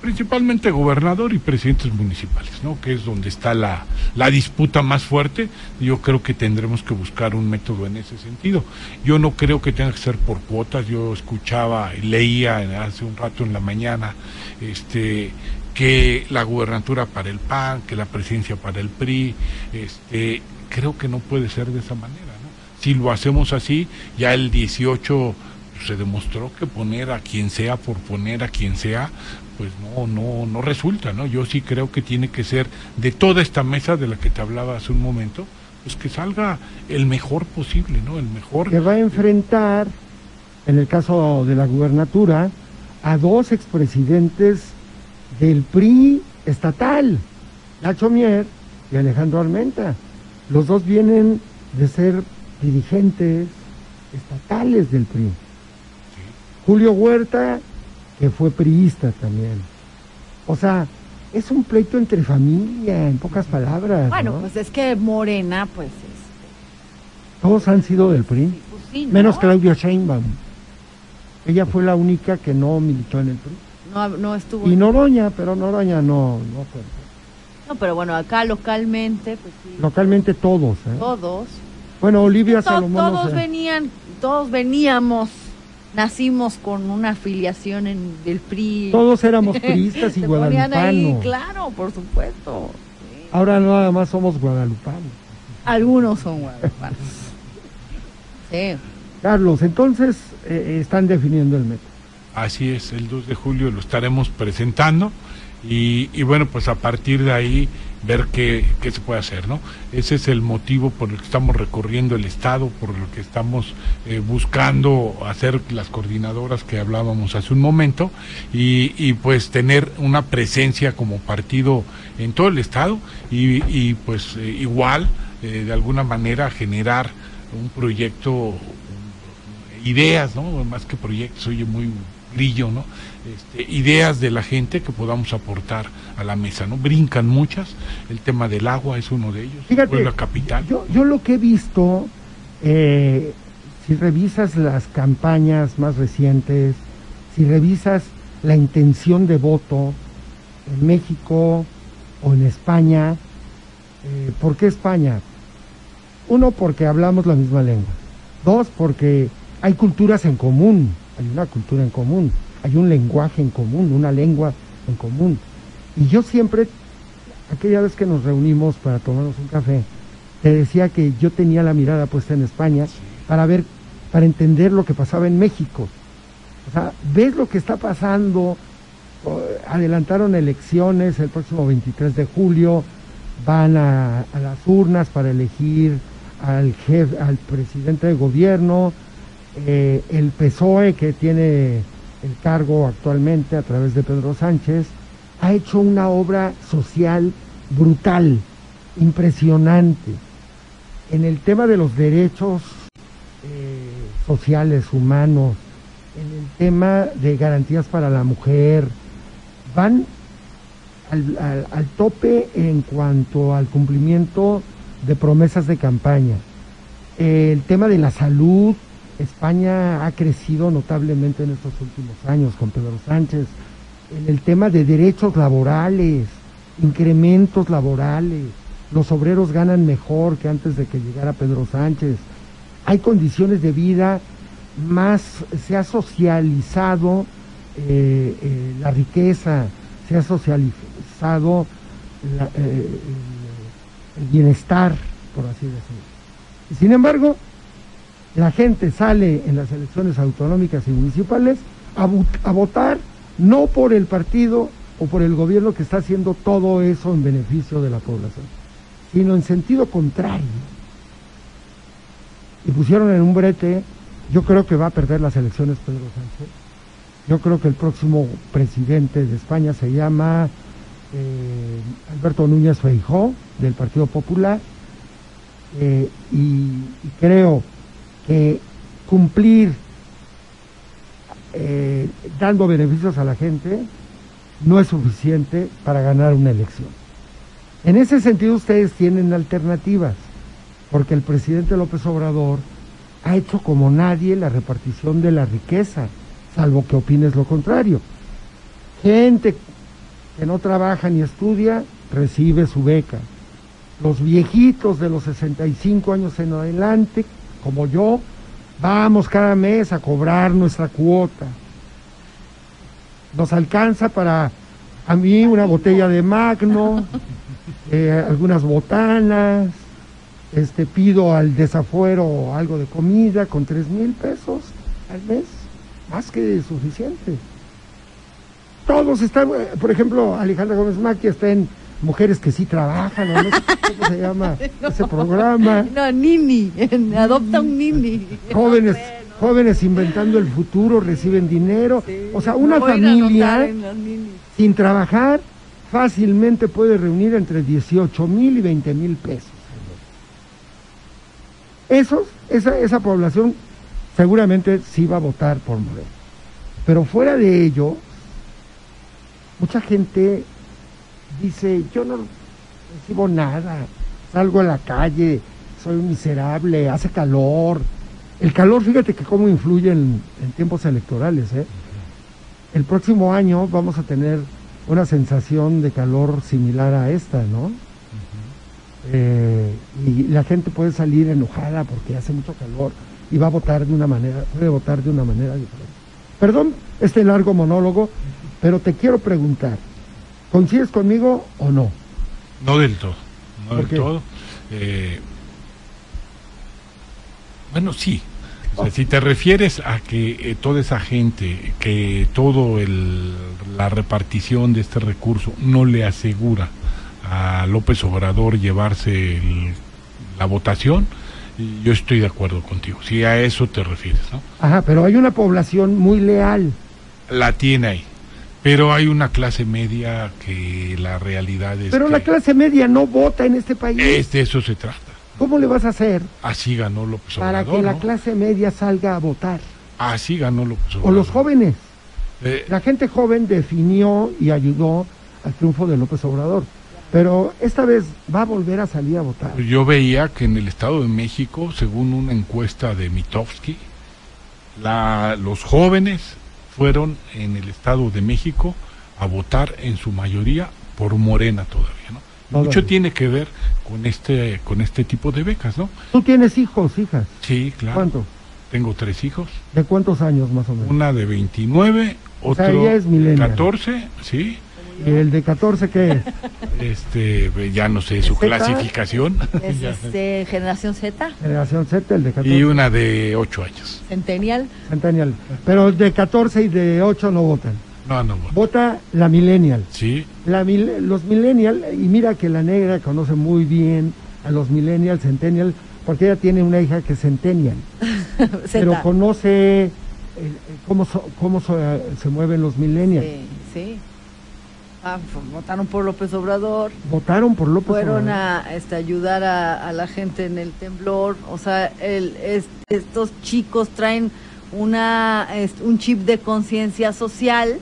[SPEAKER 5] principalmente gobernador y presidentes municipales, ¿no? Que es donde está la, la disputa más fuerte. Yo creo que tendremos que buscar un método en ese sentido. Yo no creo que tenga que ser por cuotas. Yo escuchaba y leía hace un rato en la mañana, este que la gubernatura para el PAN, que la presidencia para el PRI, este, creo que no puede ser de esa manera, ¿no? Si lo hacemos así, ya el 18 se demostró que poner a quien sea por poner a quien sea, pues no, no, no resulta, ¿no? Yo sí creo que tiene que ser de toda esta mesa de la que te hablaba hace un momento, pues que salga el mejor posible, ¿no? El mejor.
[SPEAKER 1] que va a enfrentar, en el caso de la gubernatura, a dos expresidentes del PRI estatal, Nacho Mier y Alejandro Armenta. Los dos vienen de ser dirigentes estatales del PRI. Julio Huerta, que fue priista también. O sea, es un pleito entre familia, en pocas palabras.
[SPEAKER 4] Bueno,
[SPEAKER 1] ¿no?
[SPEAKER 4] pues es que Morena, pues es.
[SPEAKER 1] Todos han sido del PRI.
[SPEAKER 4] pues sí, ¿no?
[SPEAKER 1] Menos Claudia Sheinbaum. Ella fue la única que no militó en el PRI.
[SPEAKER 4] No, no estuvo.
[SPEAKER 1] Y Noroña, pero Noroña no, no fue.
[SPEAKER 4] No, pero bueno, acá localmente, pues sí.
[SPEAKER 1] Localmente todos. ¿eh?
[SPEAKER 4] Todos.
[SPEAKER 1] Bueno, Olivia
[SPEAKER 4] To-
[SPEAKER 1] Salomón.
[SPEAKER 4] todos venían, todos veníamos, nacimos con una afiliación en, del PRI.
[SPEAKER 1] Todos éramos priistas y guadalupanos.
[SPEAKER 4] claro, por supuesto. Sí.
[SPEAKER 1] Ahora nada más somos guadalupanos.
[SPEAKER 4] Algunos son guadalupanos. Sí.
[SPEAKER 1] Carlos, entonces eh, están definiendo el método.
[SPEAKER 5] Así es, el 2 de julio lo estaremos presentando y, y bueno, pues a partir de ahí ver qué, qué se puede hacer, ¿no? Ese es el motivo por el que estamos recorriendo el Estado, por el que estamos eh, buscando hacer las coordinadoras que hablábamos hace un momento y, pues tener una presencia como partido en todo el Estado y, y pues eh, igual eh, de alguna manera generar un proyecto ideas, ¿no? Más que proyectos, oye muy grillo, ¿no? Este, ideas de la gente que podamos aportar a la mesa, ¿no? Brincan muchas, el tema del agua es uno de ellos,
[SPEAKER 1] Fíjate,
[SPEAKER 5] Puebla capital.
[SPEAKER 1] Yo, yo lo que he visto, eh, si revisas las campañas más recientes, si revisas la intención de voto en México o en España. Eh, ¿Por qué España? Uno, porque hablamos la misma lengua. Dos, porque hay culturas en común, hay una cultura en común, hay un lenguaje en común, una lengua en común. Y yo siempre, aquella vez que nos reunimos para tomarnos un café, te decía que yo tenía la mirada puesta en España para ver, para entender lo que pasaba en México. O sea, ves lo que está pasando, adelantaron elecciones el próximo 23 de julio, van a, a las urnas para elegir al jefe, al presidente de gobierno, eh, el PSOE que tiene el cargo actualmente a través de Pedro Sánchez, ha hecho una obra social brutal, impresionante. En el tema de los derechos eh, sociales, humanos, en el tema de garantías para la mujer, van al, al- al tope en cuanto al cumplimiento de promesas de campaña. El tema de la salud, España ha crecido notablemente en estos últimos años con Pedro Sánchez. En el tema de derechos laborales, incrementos laborales, los obreros ganan mejor que antes de que llegara Pedro Sánchez. Hay condiciones de vida más, se ha socializado eh, eh, la riqueza, se ha socializado eh, el, bienestar, por así decirlo. Sin embargo, la gente sale en las elecciones autonómicas y municipales a, vo- a votar no por el partido o por el gobierno que está haciendo todo eso en beneficio de la población, sino en sentido contrario. Y pusieron en un brete, yo creo que va a perder las elecciones Pedro Sánchez. Yo creo que el próximo presidente de España se llama eh, Alberto Núñez Feijó, del Partido Popular, eh, y creo cumplir eh, dando beneficios a la gente no es suficiente para ganar una elección. En ese sentido ustedes tienen alternativas, porque el presidente López Obrador ha hecho como nadie la repartición de la riqueza, salvo que opines lo contrario. Gente que no trabaja ni estudia recibe su beca. Los viejitos de los 65 años en adelante, como yo, vamos cada mes a cobrar nuestra cuota. Nos alcanza para a mí una botella de magno, eh, algunas botanas, este pido al desafuero algo de comida con tres mil pesos al mes, más que suficiente. Todos están, eh, por ejemplo, Alejandra Gómez Maki está en Mujeres que sí trabajan, no cómo se llama ese programa.
[SPEAKER 4] No, Nini, adopta un Nini.
[SPEAKER 1] Jóvenes,
[SPEAKER 4] No sé, no
[SPEAKER 1] jóvenes inventando el futuro, reciben dinero. O sea, una familia sin trabajar fácilmente puede reunir entre 18 mil y 20 mil pesos. Esos, esa, esa población seguramente sí va a votar por Moreno. Pero fuera de ello, mucha gente dice, yo no recibo nada, salgo a la calle, soy un miserable, hace calor. El calor, fíjate que cómo influye en, en tiempos electorales, ¿eh? el próximo año vamos a tener una sensación de calor similar a esta, ¿no? Eh, y la gente puede salir enojada porque hace mucho calor y va a votar de una manera, puede votar de una manera diferente. Perdón este largo monólogo, pero te quiero preguntar, ¿coincides conmigo o no?
[SPEAKER 5] No del todo, no
[SPEAKER 1] ¿Por
[SPEAKER 5] del
[SPEAKER 1] qué?
[SPEAKER 5] todo. Eh, bueno, sí. O sea, si te refieres a que eh, toda esa gente, que todo el, la repartición de este recurso no le asegura a López Obrador llevarse el- la votación, yo estoy de acuerdo contigo. Si a eso te refieres, ¿no?
[SPEAKER 1] Ajá, pero hay una población muy leal.
[SPEAKER 5] La tiene ahí. Pero hay una clase media que la realidad es
[SPEAKER 1] Pero
[SPEAKER 5] que
[SPEAKER 1] la clase media no vota en este país.
[SPEAKER 5] es de eso se trata.
[SPEAKER 1] ¿Cómo le vas a hacer
[SPEAKER 5] Así ganó López
[SPEAKER 1] para
[SPEAKER 5] Obrador.
[SPEAKER 1] que la
[SPEAKER 5] ¿no?
[SPEAKER 1] clase media salga a votar?
[SPEAKER 5] Así ganó López Obrador.
[SPEAKER 1] O los jóvenes.
[SPEAKER 5] Eh,
[SPEAKER 1] La gente joven definió y ayudó al triunfo de López Obrador. Pero esta vez va a volver a salir a votar.
[SPEAKER 5] yo veía que en el Estado de México, según una encuesta de Mitofsky, la, los jóvenes fueron en el Estado de México a votar en su mayoría por Morena todavía, ¿no?
[SPEAKER 1] Todavía.
[SPEAKER 5] Mucho tiene que ver con este con este tipo de becas, ¿no?
[SPEAKER 1] ¿Tú tienes hijos, hijas?
[SPEAKER 5] Sí, claro.
[SPEAKER 1] ¿Cuántos?
[SPEAKER 5] Tengo tres hijos,
[SPEAKER 1] ¿De cuántos años más o menos?
[SPEAKER 5] una de 29,
[SPEAKER 1] O sea, millennial.
[SPEAKER 5] 14, sí.
[SPEAKER 1] ¿Y el de 14 qué es?
[SPEAKER 5] Este, ya no sé su
[SPEAKER 1] ¿Zeta?
[SPEAKER 5] clasificación.
[SPEAKER 4] Es este, generación Z,
[SPEAKER 1] Generación Z, el de 14.
[SPEAKER 5] y una de 8 años.
[SPEAKER 4] Centennial.
[SPEAKER 1] Centennial. Pero el de 14 y de 8 no votan.
[SPEAKER 5] No, no, bueno.
[SPEAKER 1] Vota la millennial.
[SPEAKER 5] sí,
[SPEAKER 1] La mil- los millennial, y mira que la negra conoce muy bien a los millennial, centennial, porque ella tiene una hija que es centennial, pero
[SPEAKER 4] Z.
[SPEAKER 1] conoce eh, eh, cómo, so- cómo so- eh, se mueven los millennials.
[SPEAKER 4] Sí, sí. Ah, pues, votaron por López Obrador.
[SPEAKER 1] Votaron por López
[SPEAKER 4] fueron
[SPEAKER 1] Obrador.
[SPEAKER 4] a este, ayudar a, a la gente en el temblor. O sea, el, es- estos chicos traen una es- un chip de conciencia social,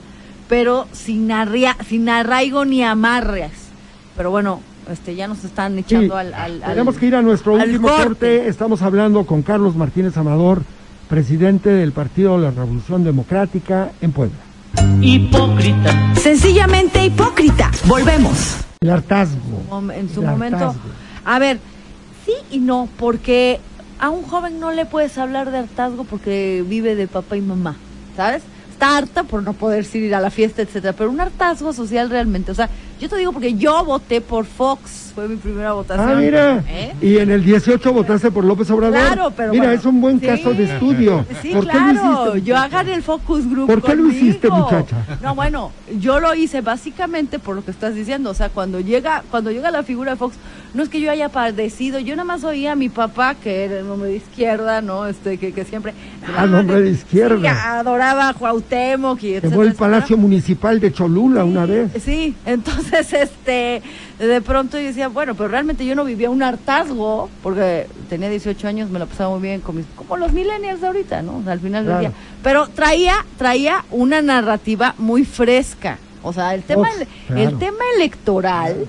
[SPEAKER 4] pero sin, arria- sin arraigo ni amarres. Pero bueno, este ya nos están
[SPEAKER 1] Sí,
[SPEAKER 4] echando al, al- al-
[SPEAKER 1] Tenemos que ir a nuestro último corte.
[SPEAKER 4] corte.
[SPEAKER 1] Estamos hablando con Carlos Martínez Amador, presidente del Partido de la Revolución Democrática en Puebla.
[SPEAKER 6] Hipócrita,
[SPEAKER 2] Sencillamente hipócrita. Volvemos.
[SPEAKER 1] El hartazgo.
[SPEAKER 4] en su
[SPEAKER 1] el
[SPEAKER 4] momento.
[SPEAKER 1] hartazgo.
[SPEAKER 4] A ver, sí y no, porque a un joven no le puedes hablar de hartazgo porque vive de papá y mamá, ¿sabes? Está harta por no poder ir a la fiesta, etcétera, pero un hartazgo social realmente, o sea, yo te digo porque yo voté por Fox, fue mi primera votación.
[SPEAKER 1] Ah, mira.
[SPEAKER 4] ¿Eh?
[SPEAKER 1] Y en el 18 votaste por López Obrador.
[SPEAKER 4] Claro, pero
[SPEAKER 1] Mira,
[SPEAKER 4] bueno,
[SPEAKER 1] es un buen
[SPEAKER 4] sí.
[SPEAKER 1] caso de estudio.
[SPEAKER 4] Sí,
[SPEAKER 1] ¿Por qué
[SPEAKER 4] claro.
[SPEAKER 1] lo hiciste?
[SPEAKER 4] yo hagan el focus group.
[SPEAKER 1] ¿Por qué lo hiciste, muchacha?
[SPEAKER 4] No, bueno, yo lo hice básicamente por lo que estás diciendo. O sea, cuando llega, cuando llega la figura de Fox, no es que yo haya padecido. Yo nada más oía a mi papá, que era el hombre de izquierda, ¿no? Este, que, que siempre.
[SPEAKER 1] Ah, el hombre de izquierda.
[SPEAKER 4] Sí, adoraba a Cuauhtémoc y etcétera,
[SPEAKER 1] el
[SPEAKER 4] etcétera.
[SPEAKER 1] Palacio Municipal de Cholula una vez.
[SPEAKER 4] Sí, entonces este de pronto yo decía, bueno, pero realmente yo no vivía un hartazgo, porque tenía 18 años, me lo pasaba muy bien con mis, como los millennials de ahorita, ¿no? O sea, al final
[SPEAKER 1] Claro.
[SPEAKER 4] del día. Pero traía, traía una narrativa muy fresca. O sea, el tema,
[SPEAKER 1] Uf,
[SPEAKER 4] el tema electoral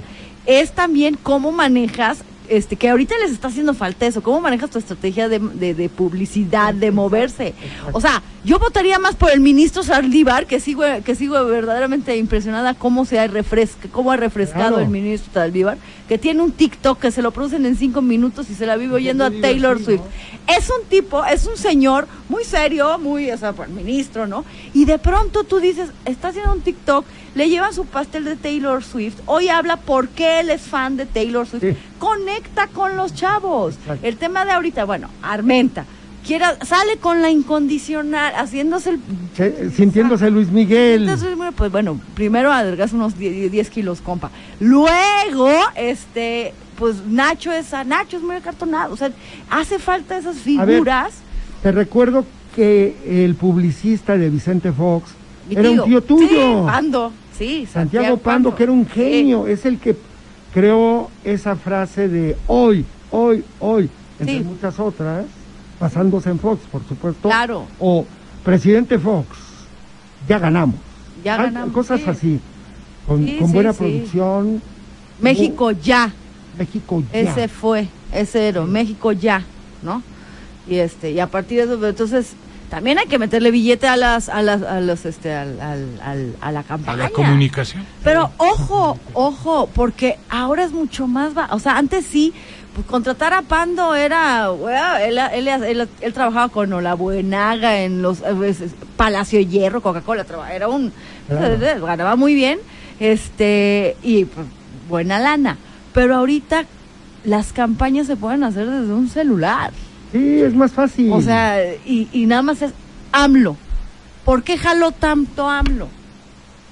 [SPEAKER 4] es también cómo manejas, este, que ahorita les está haciendo falta eso, cómo manejas tu estrategia de, de- de publicidad, de moverse. O sea, yo votaría más por el ministro Saldívar, que sigo, que sigo verdaderamente impresionada cómo se ha refresca, cómo ha refrescado
[SPEAKER 1] Claro.
[SPEAKER 4] el ministro Saldívar, que tiene un TikTok que se lo producen en cinco minutos y se la vive oyendo a Taylor. Swift. Es un tipo, es un señor muy serio, muy, o sea, por ministro, ¿no? Y de pronto tú dices, está haciendo un TikTok, le llevan su pastel de Taylor Swift, hoy habla por qué él es fan de Taylor Swift,
[SPEAKER 1] Sí.
[SPEAKER 4] conecta con los chavos.
[SPEAKER 1] Exacto.
[SPEAKER 4] El tema de ahorita, bueno, Armenta, quiera, sale con la incondicional, haciéndose el...
[SPEAKER 1] Se- sintiéndose Luis Miguel.
[SPEAKER 4] Entonces, pues bueno, primero adelgas unos 10, 10 kilos, compa. Luego, este, pues Nacho es, Nacho es muy acartonado. O sea, hace falta esas
[SPEAKER 1] A ver,
[SPEAKER 4] figuras.
[SPEAKER 1] Te recuerdo que el publicista de Vicente Fox
[SPEAKER 4] Mi
[SPEAKER 1] era un tío tuyo.
[SPEAKER 4] Sí, Pando, sí.
[SPEAKER 1] Santiago Pando, que era un genio, es el que creó esa frase de hoy, hoy, hoy, entre
[SPEAKER 4] Sí.
[SPEAKER 1] muchas otras, basándose en Fox, por supuesto.
[SPEAKER 4] Claro.
[SPEAKER 1] O presidente Fox, ya ganamos.
[SPEAKER 4] Ya ganamos,
[SPEAKER 1] Cosas
[SPEAKER 4] sí.
[SPEAKER 1] así, con, buena producción.
[SPEAKER 4] México ya.
[SPEAKER 1] México ya.
[SPEAKER 4] Ese fue, ese era, México ya, ¿no? Y este, y a partir de eso, entonces, también hay que meterle billete a las, a las, a los, este, al, al, al- a la
[SPEAKER 5] a
[SPEAKER 4] campaña.
[SPEAKER 5] la comunicación.
[SPEAKER 4] Pero ojo, ojo, porque ahora es mucho más, va- o sea, antes sí, pues contratar a Pando era, bueno, él, él, él- él trabajaba con Olabuenaga en los eh, pues, Palacio Hierro, Coca-Cola, era un,
[SPEAKER 1] Claro.
[SPEAKER 4] ganaba muy bien, este, y pues, buena lana. Pero ahorita las campañas se pueden hacer desde un celular.
[SPEAKER 1] Sí, es más fácil.
[SPEAKER 4] O sea, y, y nada más es AMLO. ¿Por qué jaló tanto AMLO?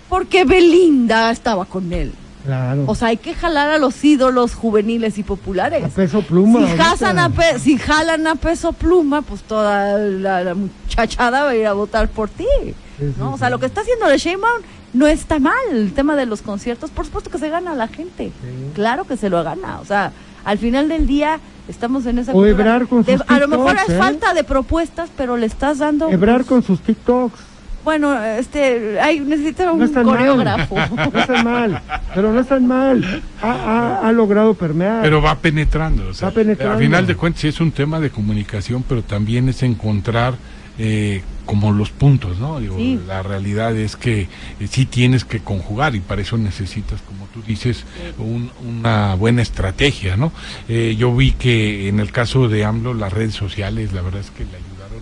[SPEAKER 4] Porque Belinda estaba con él.
[SPEAKER 1] claro.
[SPEAKER 4] O sea, hay que jalar a los ídolos juveniles y populares.
[SPEAKER 1] a peso pluma.
[SPEAKER 4] si, jasan a pe- si jalan a peso pluma, pues toda la, la muchachada va a ir a votar por ti.
[SPEAKER 1] Sí, sí,
[SPEAKER 4] ¿no? O
[SPEAKER 1] sí.
[SPEAKER 4] sea, lo que está haciendo de Sheinbaum no está mal. El tema de los conciertos, por supuesto que se gana a la gente. Claro que se lo gana. O sea, al final del día estamos en esa...
[SPEAKER 1] O
[SPEAKER 4] cultura
[SPEAKER 1] con
[SPEAKER 4] de-
[SPEAKER 1] sus
[SPEAKER 4] A lo mejor
[SPEAKER 1] TikToks,
[SPEAKER 4] es
[SPEAKER 1] ¿eh?
[SPEAKER 4] falta de propuestas, pero le estás dando...
[SPEAKER 1] Ebrar con sus TikToks.
[SPEAKER 4] Bueno, este, hay, necesita un
[SPEAKER 1] No están
[SPEAKER 4] coreógrafo.
[SPEAKER 1] mal. No están mal. Pero no están mal. Ha, ha- ha logrado permear.
[SPEAKER 5] Pero va penetrando. o sea,
[SPEAKER 1] Va penetrando.
[SPEAKER 5] A final de cuentas, sí es un tema de comunicación, pero también es encontrar eh, como los puntos, ¿no? Digo,
[SPEAKER 4] Sí.
[SPEAKER 5] La realidad es que eh, sí tienes que conjugar y para eso necesitas, como tú dices, un- una buena estrategia, ¿no? Eh, yo vi que en el caso de AMLO las redes sociales, la verdad es que le ayudaron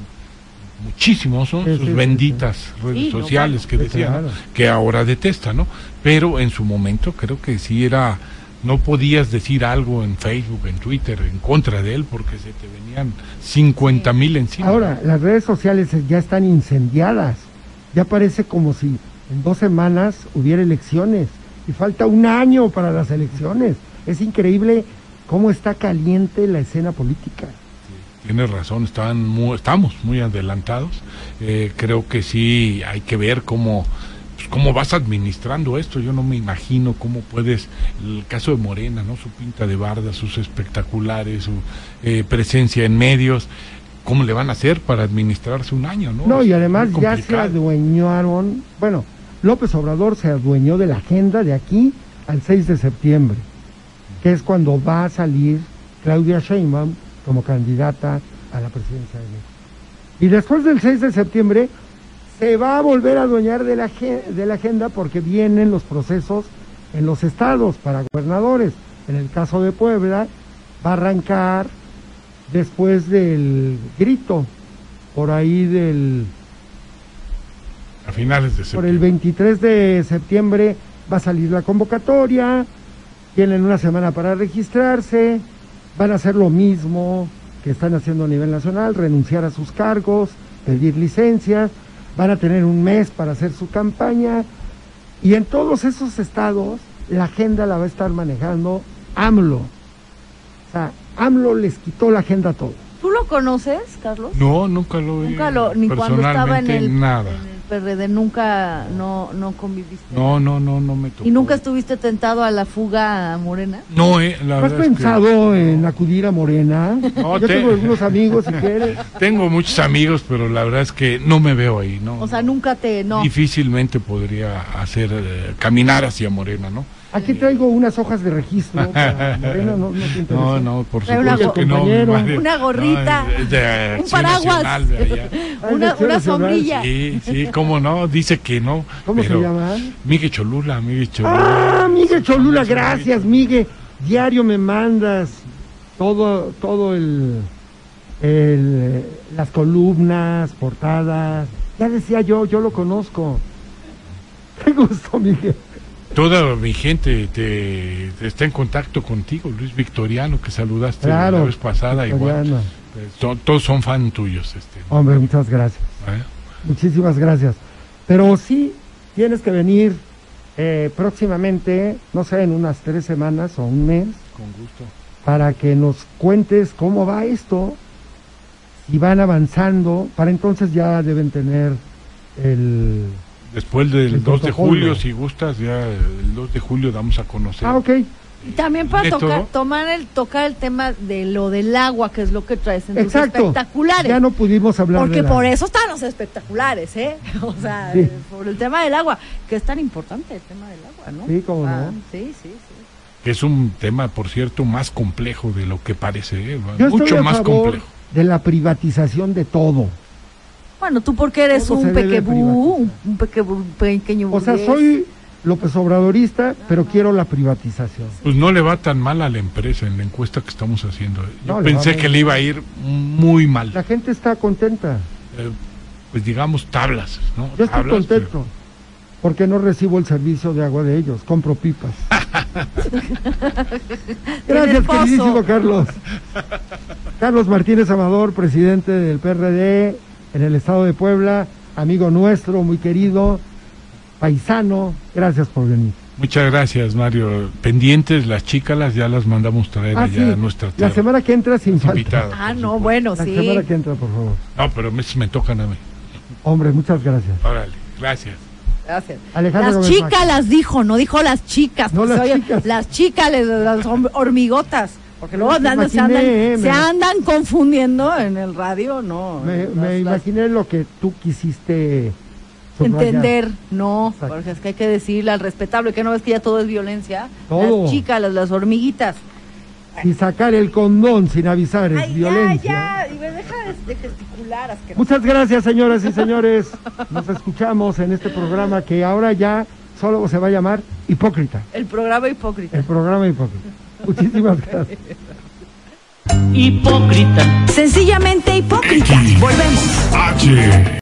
[SPEAKER 5] muchísimo, son
[SPEAKER 1] Sí,
[SPEAKER 5] sus
[SPEAKER 1] sí, sí,
[SPEAKER 5] benditas redes
[SPEAKER 4] Sí, no,
[SPEAKER 5] sociales que decían, que ahora detesta, ¿no? Pero en su momento creo que sí era, no podías decir algo en Facebook, en Twitter, en contra de él, porque se te venían 50 mil encima.
[SPEAKER 1] Ahora, las redes sociales ya están incendiadas. Ya parece como si en dos semanas hubiera elecciones y falta un año para las elecciones. Es increíble cómo está caliente la escena política.
[SPEAKER 5] Tienes razón, estaban mu- estamos muy adelantados. Eh, creo que sí hay que ver cómo, pues, cómo vas administrando esto. Yo no me imagino cómo puedes, el caso de Morena, ¿no? Su pinta de barda, sus espectaculares, su eh, presencia en medios, ¿cómo le van a hacer para administrarse un año, no?
[SPEAKER 1] No, y además ya se adueñaron, bueno, López Obrador se adueñó de la agenda de aquí al 6 de septiembre, que es cuando va a salir Claudia Sheinbaum como candidata a la presidencia de México. Y después del 6 de septiembre se va a volver a adueñar de la, de la agenda porque vienen los procesos en los estados para gobernadores. En el caso de Puebla va a arrancar después del grito, por ahí del
[SPEAKER 5] A finales de
[SPEAKER 1] por el
[SPEAKER 5] septiembre.
[SPEAKER 1] 23 de septiembre va a salir la convocatoria, tienen una semana para registrarse, van a hacer lo mismo que están haciendo a nivel nacional, renunciar a sus cargos, pedir licencias, van a tener un mes para hacer su campaña y en todos esos estados la agenda la va a estar manejando AMLO. O sea, AMLO les quitó la agenda a todos.
[SPEAKER 4] ¿Tú lo conoces, Carlos?
[SPEAKER 5] No, nunca lo vi.
[SPEAKER 4] Nunca lo, ni cuando estaba en el,
[SPEAKER 5] Nada.
[SPEAKER 4] en el PRD, nunca, no, no conviviste.
[SPEAKER 5] No, no, no, no me tocó.
[SPEAKER 4] ¿Y nunca estuviste tentado a la fuga a Morena?
[SPEAKER 5] No, eh, la
[SPEAKER 1] ¿No has
[SPEAKER 5] verdad es que-
[SPEAKER 1] pensado en acudir a Morena?
[SPEAKER 5] No,
[SPEAKER 1] Yo
[SPEAKER 5] te-
[SPEAKER 1] tengo algunos amigos, si quieres.
[SPEAKER 5] Tengo muchos amigos, pero la verdad es que no me veo ahí, ¿no?
[SPEAKER 4] O sea, nunca te, no.
[SPEAKER 5] Difícilmente podría hacer, eh, caminar hacia Morena, ¿no?
[SPEAKER 1] Aquí traigo unas hojas de registro. para Morena, no, no.
[SPEAKER 5] No, no, por supuesto que no.
[SPEAKER 4] Una gorrita.
[SPEAKER 5] No, es de
[SPEAKER 4] Un paraguas.
[SPEAKER 5] De.
[SPEAKER 1] Ah,
[SPEAKER 4] Una, una sombrilla.
[SPEAKER 5] Sí, sí, cómo no, dice que no.
[SPEAKER 1] ¿Cómo se
[SPEAKER 5] pero
[SPEAKER 1] llama?
[SPEAKER 5] Miguel Cholula, Miguel Cholula.
[SPEAKER 1] Ah, Miguel Cholula, gracias, Miguel. Diario me mandas todo, todo el, el, las columnas, portadas. Ya decía yo, yo lo conozco. Qué gusto, Miguel.
[SPEAKER 5] Toda mi gente te, te está en contacto contigo, Luis Victoriano, que saludaste
[SPEAKER 1] Claro.
[SPEAKER 5] la vez pasada, igual.
[SPEAKER 1] Victoriano.
[SPEAKER 5] Eh, todos son fan tuyos. Este,
[SPEAKER 1] Hombre, muchas gracias.
[SPEAKER 5] ¿eh?
[SPEAKER 1] Muchísimas gracias. Pero sí, tienes que venir eh, próximamente, no sé, en unas tres semanas o un mes,
[SPEAKER 5] Con gusto.
[SPEAKER 1] para que nos cuentes cómo va esto, si van avanzando, para entonces ya deben tener el...
[SPEAKER 5] Después del
[SPEAKER 1] El
[SPEAKER 5] 2 de julio, si gustas, ya el 2 de julio damos a conocer.
[SPEAKER 1] Ah, ok.
[SPEAKER 4] Y también para tocar, tomar el, tocar el tema de lo del agua, que es lo que traes en tus
[SPEAKER 1] Exacto.
[SPEAKER 4] espectaculares.
[SPEAKER 1] Ya no pudimos hablar
[SPEAKER 4] Porque
[SPEAKER 1] de la-
[SPEAKER 4] por eso están los espectaculares, ¿eh? O sea,
[SPEAKER 1] Sí.
[SPEAKER 4] eh, por el tema del agua, que es tan importante el tema del agua, ¿no?
[SPEAKER 1] Sí, cómo
[SPEAKER 4] Ah,
[SPEAKER 1] no.
[SPEAKER 4] Sí, sí, sí.
[SPEAKER 5] Que es un tema, por cierto, más complejo de lo que parece. ¿eh?
[SPEAKER 1] Yo estoy
[SPEAKER 5] Mucho
[SPEAKER 1] a
[SPEAKER 5] más
[SPEAKER 1] favor
[SPEAKER 5] complejo.
[SPEAKER 1] de la privatización de todo.
[SPEAKER 4] Bueno, tú porque eres un pequebú, un, un pequebú, pequeño
[SPEAKER 1] O sea,
[SPEAKER 4] burgués.
[SPEAKER 1] soy López Obradorista, pero quiero la privatización.
[SPEAKER 5] Pues no le va tan mal a la empresa en la encuesta que estamos haciendo. Yo
[SPEAKER 1] No, le
[SPEAKER 5] pensé
[SPEAKER 1] muy
[SPEAKER 5] que le iba a ir muy mal.
[SPEAKER 1] La gente está contenta.
[SPEAKER 5] Eh, pues digamos tablas, ¿no?
[SPEAKER 1] Yo estoy
[SPEAKER 5] Tablas,
[SPEAKER 1] contento. Porque no recibo el servicio de agua de ellos, compro pipas. Gracias, queridísimo Carlos. Carlos Martínez Amador, presidente del PRD en el estado de Puebla, amigo nuestro, muy querido, paisano. Gracias por venir.
[SPEAKER 5] Muchas gracias, Mario. Pendientes, las chicas ya las mandamos traer
[SPEAKER 1] Ah,
[SPEAKER 5] allá
[SPEAKER 1] sí,
[SPEAKER 5] a nuestra
[SPEAKER 1] la
[SPEAKER 5] tierra.
[SPEAKER 1] semana que entra sin falta.
[SPEAKER 5] Invitada,
[SPEAKER 4] Ah, no,
[SPEAKER 5] supuesto.
[SPEAKER 4] bueno,
[SPEAKER 1] La
[SPEAKER 4] sí.
[SPEAKER 1] semana que entra, por favor.
[SPEAKER 5] No, pero me, me tocan a mí.
[SPEAKER 1] Hombre, muchas gracias.
[SPEAKER 5] Órale, gracias.
[SPEAKER 4] Gracias.
[SPEAKER 1] Alejandra
[SPEAKER 4] Las chicas las dijo, no dijo las chicas.
[SPEAKER 1] No,
[SPEAKER 4] pues,
[SPEAKER 1] las
[SPEAKER 4] oye,
[SPEAKER 1] chicas.
[SPEAKER 4] Las chicas, las hom- hormigotas. Porque luego andan- se, andan,
[SPEAKER 1] eh,
[SPEAKER 4] se andan confundiendo en el radio, no.
[SPEAKER 1] Me, me
[SPEAKER 4] las-
[SPEAKER 1] imaginé lo que tú quisiste subrayar.
[SPEAKER 4] entender, no,
[SPEAKER 1] Exacto.
[SPEAKER 4] porque es que hay que decirle al respetable que no ves que ya todo es violencia.
[SPEAKER 1] Todo.
[SPEAKER 4] Las chicas, las, las hormiguitas.
[SPEAKER 1] Si sacar el condón sin avisar es
[SPEAKER 4] Ay,
[SPEAKER 1] violencia.
[SPEAKER 4] ya, ya. Y me deja de, de gesticular, asqueroso.
[SPEAKER 1] Muchas gracias, señoras y señores. Nos escuchamos en este programa que ahora ya solo se va a llamar Hipócrita.
[SPEAKER 4] El programa hipócrita.
[SPEAKER 1] El programa Hipócrita. Muchísimas gracias.
[SPEAKER 6] Hipócrita.
[SPEAKER 2] Sencillamente hipócrita. Volvemos.
[SPEAKER 5] H.